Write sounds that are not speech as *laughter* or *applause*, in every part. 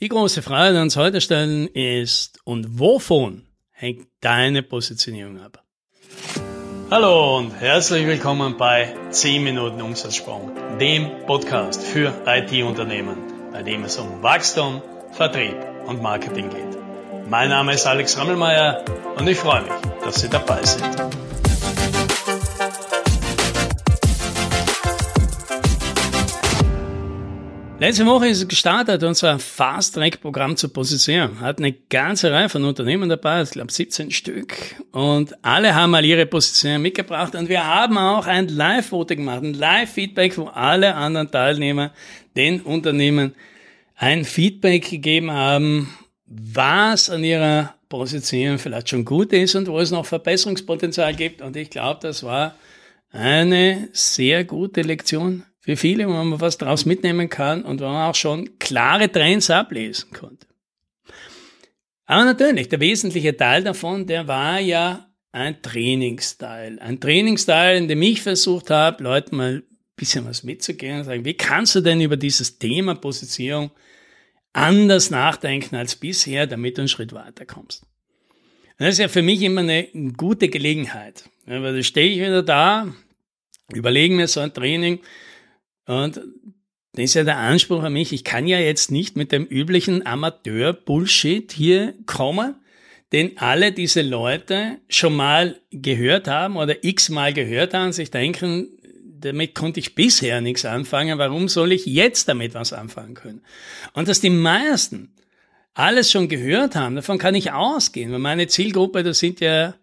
Die große Frage, die wir uns heute stellen, ist, und wovon hängt deine Positionierung ab? Hallo und herzlich willkommen bei 10 Minuten Umsatzsprung, dem Podcast für IT-Unternehmen, bei dem es um Wachstum, Vertrieb und Marketing geht. Mein Name ist Alex Rammelmeier und ich freue mich, dass Sie dabei sind. Letzte Woche ist es gestartet, unser Fast-Track-Programm zur Positionierung. Hat eine ganze Reihe von Unternehmen dabei, ich glaube 17 Stück. Und alle haben mal ihre Positionierung mitgebracht. Und wir haben auch ein Live-Voting gemacht, ein Live-Feedback, wo alle anderen Teilnehmer den Unternehmen ein Feedback gegeben haben, was an ihrer Positionierung vielleicht schon gut ist und wo es noch Verbesserungspotenzial gibt. Und ich glaube, das war eine sehr gute Lektion für viele, wo man was daraus mitnehmen kann und wo man auch schon klare Trends ablesen konnte. Aber natürlich, der wesentliche Teil davon, der war ja ein Trainingsteil. Ein Trainingsteil, in dem ich versucht habe, Leuten mal ein bisschen was mitzugeben und sagen, wie kannst du denn über dieses Thema Positionierung anders nachdenken als bisher, damit du einen Schritt weiterkommst. Und das ist ja für mich immer eine gute Gelegenheit. Ja, weil da stehe ich wieder da, überlege mir so ein Training, und das ist ja der Anspruch an mich. Ich kann ja jetzt nicht mit dem üblichen Amateur-Bullshit hier kommen, den alle diese Leute schon mal gehört haben oder x-mal gehört haben sich denken, damit konnte ich bisher nichts anfangen, warum soll ich jetzt damit was anfangen können? Und dass die meisten alles schon gehört haben, davon kann ich ausgehen, weil meine Zielgruppe, das sind ja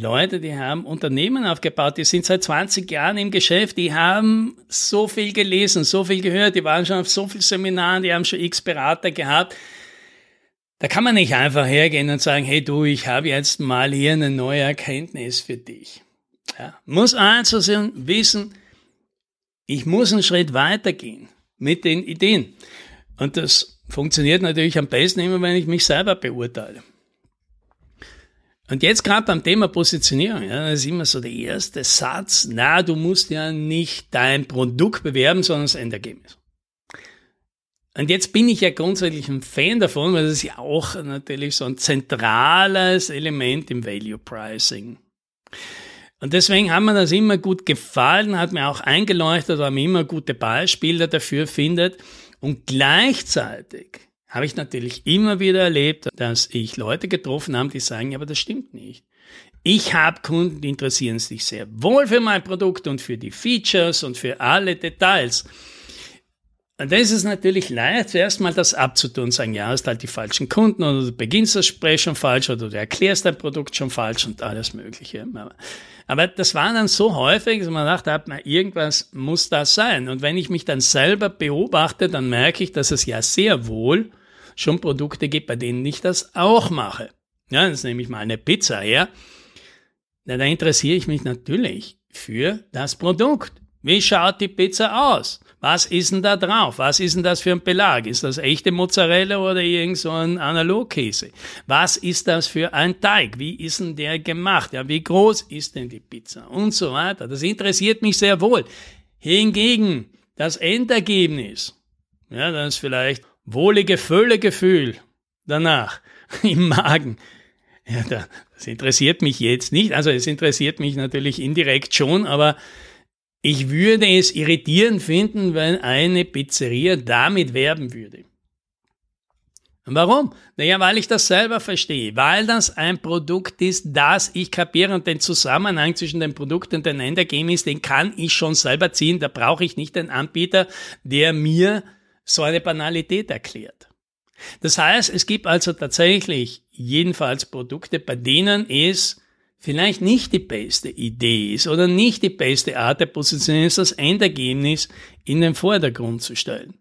Leute, die haben Unternehmen aufgebaut, die sind seit 20 Jahren im Geschäft, die haben so viel gelesen, so viel gehört, die waren schon auf so vielen Seminaren, die haben schon x Berater gehabt. Da kann man nicht einfach hergehen und sagen, hey du, ich habe jetzt mal hier eine neue Erkenntnis für dich. Ja, muss also wissen, ich muss einen Schritt weitergehen mit den Ideen. Und das funktioniert natürlich am besten immer, wenn ich mich selber beurteile. Und jetzt gerade beim Thema Positionierung, ja, das ist immer so der erste Satz, na, du musst ja nicht dein Produkt bewerben, sondern das Endergebnis. Und jetzt bin ich ja grundsätzlich ein Fan davon, weil das ist ja auch natürlich so ein zentrales Element im Value Pricing. Und deswegen hat mir das immer gut gefallen, hat mir auch eingeleuchtet, weil man immer gute Beispiele dafür findet. Und gleichzeitig habe ich natürlich immer wieder erlebt, dass ich Leute getroffen habe, die sagen, aber das stimmt nicht. Ich habe Kunden, die interessieren sich sehr wohl für mein Produkt und für die Features und für alle Details. Und da ist es natürlich leicht, zuerst mal das abzutun sagen, ja, hast halt die falschen Kunden oder du beginnst das Gespräch schon falsch oder du erklärst dein Produkt schon falsch und alles Mögliche. Aber das war dann so häufig, dass man dachte, irgendwas muss das sein. Und wenn ich mich dann selber beobachte, dann merke ich, dass es ja sehr wohl schon Produkte gibt, bei denen ich das auch mache. Ja, jetzt nehme ich mal eine Pizza her. Na, da interessiere ich mich natürlich für das Produkt. Wie schaut die Pizza aus? Was ist denn da drauf? Was ist denn das für ein Belag? Ist das echte Mozzarella oder irgend so ein Analogkäse? Was ist das für ein Teig? Wie ist denn der gemacht? Ja, wie groß ist denn die Pizza? Und so weiter. Das interessiert mich sehr wohl. Hingegen das Endergebnis, ja, das vielleicht wohlige Völlegefühl danach *laughs* im Magen. Ja, das interessiert mich jetzt nicht. Also es interessiert mich natürlich indirekt schon, aber ich würde es irritierend finden, wenn eine Pizzeria damit werben würde. Warum? Naja, weil ich das selber verstehe, weil das ein Produkt ist, das ich kapiere und den Zusammenhang zwischen dem Produkt und dem Endergebnis, den kann ich schon selber ziehen. Da brauche ich nicht einen Anbieter, der mir so eine Banalität erklärt. Das heißt, es gibt also tatsächlich jedenfalls Produkte, bei denen es vielleicht nicht die beste Idee ist oder nicht die beste Art der Positionierung ist, das Endergebnis in den Vordergrund zu stellen.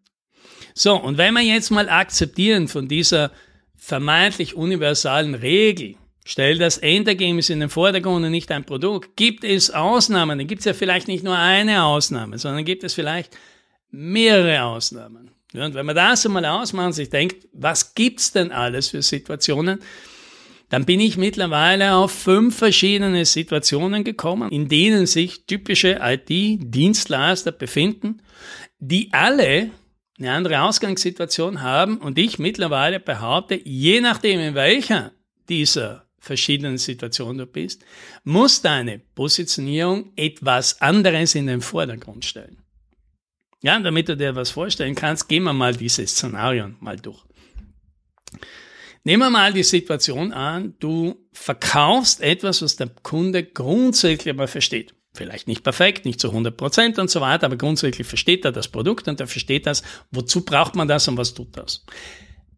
So, und wenn wir jetzt mal akzeptieren von dieser vermeintlich universalen Regel, stell das Endergebnis in den Vordergrund und nicht ein Produkt, gibt es Ausnahmen, dann gibt es ja vielleicht nicht nur eine Ausnahme, sondern gibt es vielleicht mehrere Ausnahmen. Ja, und wenn man das einmal ausmacht und sich denkt, was gibt's denn alles für Situationen, dann bin ich mittlerweile auf fünf verschiedene Situationen gekommen, in denen sich typische IT-Dienstleister befinden, die alle eine andere Ausgangssituation haben und ich mittlerweile behaupte, je nachdem in welcher dieser verschiedenen Situationen du bist, muss deine Positionierung etwas anderes in den Vordergrund stellen. Ja, damit du dir was vorstellen kannst, gehen wir mal diese Szenarien mal durch. Nehmen wir mal die Situation an, du verkaufst etwas, was der Kunde grundsätzlich aber versteht. Vielleicht nicht perfekt, nicht zu 100 Prozent und so weiter, aber grundsätzlich versteht er das Produkt und er versteht das, wozu braucht man das und was tut das.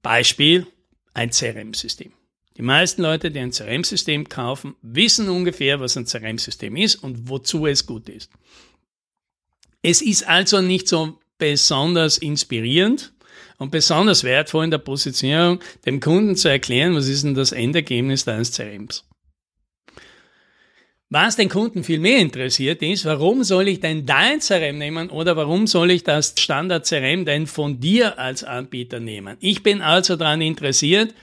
Beispiel, ein CRM-System. Die meisten Leute, die ein CRM-System kaufen, wissen ungefähr, was ein CRM-System ist und wozu es gut ist. Es ist also nicht so besonders inspirierend, und besonders wertvoll in der Positionierung, dem Kunden zu erklären, was ist denn das Endergebnis deines CRMs. Was den Kunden viel mehr interessiert ist, warum soll ich denn dein CRM nehmen oder warum soll ich das Standard CRM denn von dir als Anbieter nehmen? Ich bin also daran interessiert,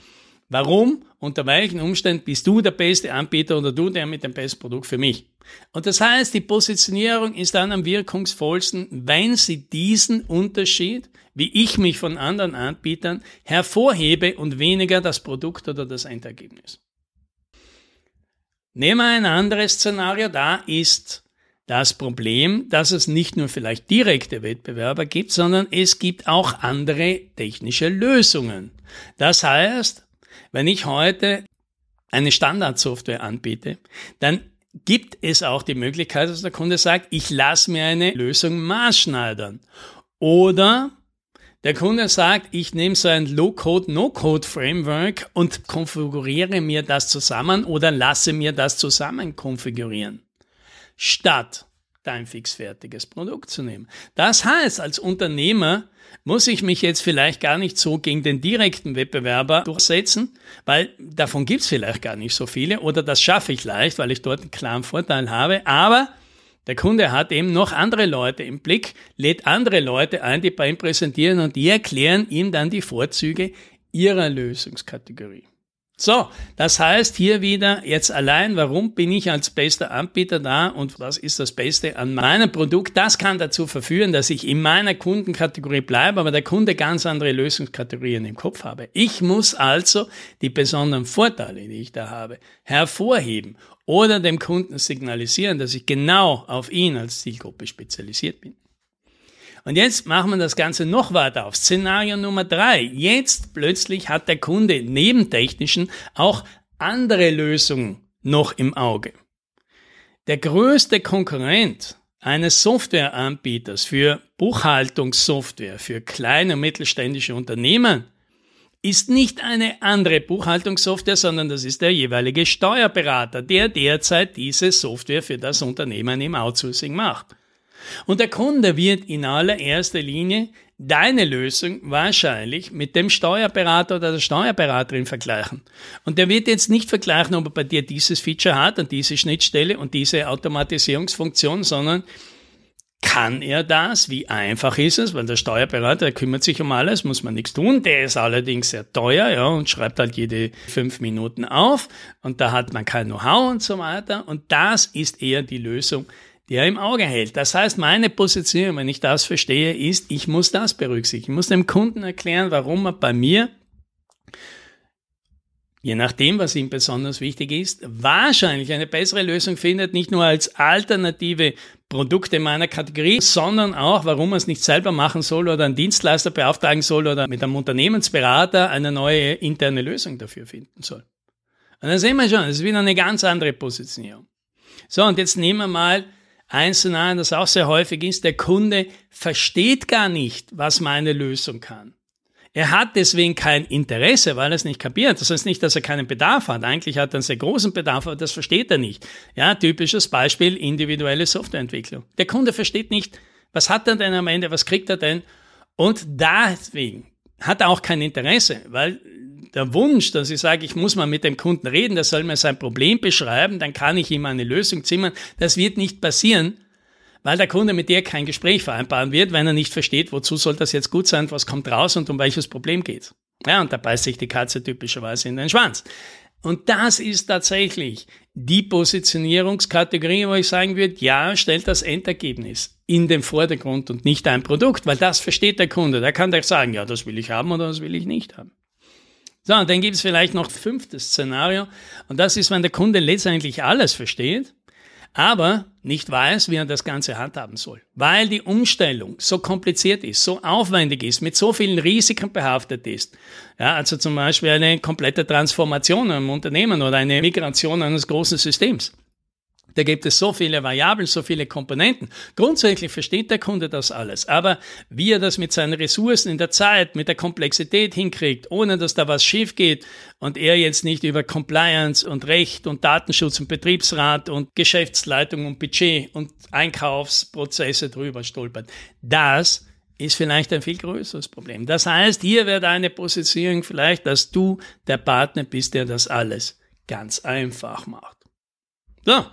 warum, unter welchen Umständen bist du der beste Anbieter oder du der mit dem besten Produkt für mich. Und das heißt, die Positionierung ist dann am wirkungsvollsten, wenn sie diesen Unterschied wie ich mich von anderen Anbietern hervorhebe und weniger das Produkt oder das Endergebnis. Nehmen wir ein anderes Szenario, da ist das Problem, dass es nicht nur vielleicht direkte Wettbewerber gibt, sondern es gibt auch andere technische Lösungen. Das heißt, wenn ich heute eine Standardsoftware anbiete, dann gibt es auch die Möglichkeit, dass der Kunde sagt, ich lasse mir eine Lösung maßschneidern. Oder der Kunde sagt, ich nehme so ein Low-Code, No-Code-Framework und konfiguriere mir das zusammen oder lasse mir das zusammen konfigurieren, statt dein fixfertiges Produkt zu nehmen. Das heißt, als Unternehmer muss ich mich jetzt vielleicht gar nicht so gegen den direkten Wettbewerber durchsetzen, weil davon gibt's vielleicht gar nicht so viele oder das schaffe ich leicht, weil ich dort einen klaren Vorteil habe, aber der Kunde hat eben noch andere Leute im Blick, lädt andere Leute ein, die bei ihm präsentieren und die erklären ihm dann die Vorzüge ihrer Lösungskategorie. So, das heißt hier wieder jetzt allein, warum bin ich als bester Anbieter da und was ist das Beste an meinem Produkt? Das kann dazu verführen, dass ich in meiner Kundenkategorie bleibe, aber der Kunde ganz andere Lösungskategorien im Kopf habe. Ich muss also die besonderen Vorteile, die ich da habe, hervorheben oder dem Kunden signalisieren, dass ich genau auf ihn als Zielgruppe spezialisiert bin. Und jetzt machen wir das Ganze noch weiter auf. Szenario Nummer drei. Jetzt plötzlich hat der Kunde neben technischen auch andere Lösungen noch im Auge. Der größte Konkurrent eines Softwareanbieters für Buchhaltungssoftware für kleine und mittelständische Unternehmen ist nicht eine andere Buchhaltungssoftware, sondern das ist der jeweilige Steuerberater, der derzeit diese Software für das Unternehmen im Outsourcing macht. Und der Kunde wird in allererster Linie deine Lösung wahrscheinlich mit dem Steuerberater oder der Steuerberaterin vergleichen. Und der wird jetzt nicht vergleichen, ob er bei dir dieses Feature hat und diese Schnittstelle und diese Automatisierungsfunktion, sondern kann er das? Wie einfach ist es? Weil der Steuerberater, der kümmert sich um alles, muss man nichts tun. Der ist allerdings sehr teuer, ja, und schreibt halt jede fünf Minuten auf. Und da hat man kein Know-how und so weiter. Und das ist eher die Lösung, die er im Auge hält. Das heißt, meine Position, wenn ich das verstehe, ist, ich muss das berücksichtigen. Ich muss dem Kunden erklären, warum er bei mir, je nachdem, was ihm besonders wichtig ist, wahrscheinlich eine bessere Lösung findet, nicht nur als alternative Produkte meiner Kategorie, sondern auch, warum er es nicht selber machen soll oder einen Dienstleister beauftragen soll oder mit einem Unternehmensberater eine neue interne Lösung dafür finden soll. Und dann sehen wir schon, das ist wieder eine ganz andere Positionierung. So, und jetzt nehmen wir mal ein Szenario, das auch sehr häufig ist, der Kunde versteht gar nicht, was meine Lösung kann. Er hat deswegen kein Interesse, weil er es nicht kapiert. Das heißt nicht, dass er keinen Bedarf hat. Eigentlich hat er einen sehr großen Bedarf, aber das versteht er nicht. Ja, typisches Beispiel individuelle Softwareentwicklung. Der Kunde versteht nicht, was hat er denn am Ende, was kriegt er denn? Und deswegen hat er auch kein Interesse, weil der Wunsch, dass ich sage, ich muss mal mit dem Kunden reden, der soll mir sein Problem beschreiben, dann kann ich ihm eine Lösung zimmern. Das wird nicht passieren, weil der Kunde mit dir kein Gespräch vereinbaren wird, wenn er nicht versteht, wozu soll das jetzt gut sein, was kommt raus und um welches Problem geht. Ja, und da beißt sich die Katze typischerweise in den Schwanz. Und das ist tatsächlich die Positionierungskategorie, wo ich sagen würde, ja, stellt das Endergebnis in den Vordergrund und nicht ein Produkt, weil das versteht der Kunde. Der kann doch sagen, ja, das will ich haben oder das will ich nicht haben. So, und dann gibt es vielleicht noch fünftes Szenario. Und das ist, wenn der Kunde letztendlich alles versteht, aber nicht weiß, wie er das Ganze handhaben soll. Weil die Umstellung so kompliziert ist, so aufwendig ist, mit so vielen Risiken behaftet ist. Ja, also zum Beispiel eine komplette Transformation im Unternehmen oder eine Migration eines großen Systems. Da gibt es so viele Variablen, so viele Komponenten. Grundsätzlich versteht der Kunde das alles. Aber wie er das mit seinen Ressourcen in der Zeit, mit der Komplexität hinkriegt, ohne dass da was schief geht und er jetzt nicht über Compliance und Recht und Datenschutz und Betriebsrat und Geschäftsleitung und Budget und Einkaufsprozesse drüber stolpert. Das ist vielleicht ein viel größeres Problem. Das heißt, hier wird eine Positionierung vielleicht, dass du der Partner bist, der das alles ganz einfach macht. So.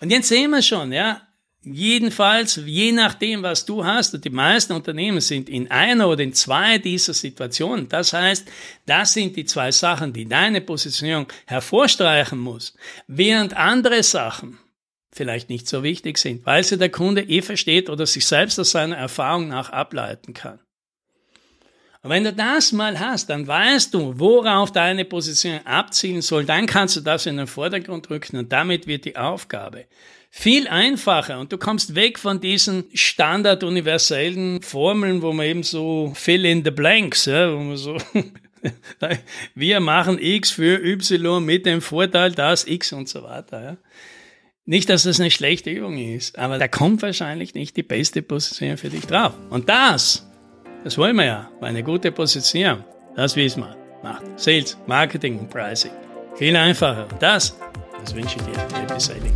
Und jetzt sehen wir schon, ja, Jedenfalls, je nachdem, was du hast, und die meisten Unternehmen sind in einer oder in zwei dieser Situationen. Das heißt, das sind die zwei Sachen, die deine Positionierung hervorstreichen muss, während andere Sachen vielleicht nicht so wichtig sind, weil sie der Kunde eh versteht oder sich selbst aus seiner Erfahrung nach ableiten kann. Und wenn du das mal hast, dann weißt du, worauf deine Position abzielen soll, dann kannst du das in den Vordergrund rücken und damit wird die Aufgabe viel einfacher und du kommst weg von diesen standard-universellen Formeln, wo man eben so fill in the blanks, ja, wo man so *laughs* wir machen X für Y mit dem Vorteil, dass X und so weiter. Ja. Nicht, dass das eine schlechte Übung ist, aber da kommt wahrscheinlich nicht die beste Position für dich drauf. Und das das wollen wir ja. Eine gute Position. Das wissen wir. Macht Sales, Marketing und Pricing. Viel einfacher. Das, das wünsche ich dir. Happy Sailing.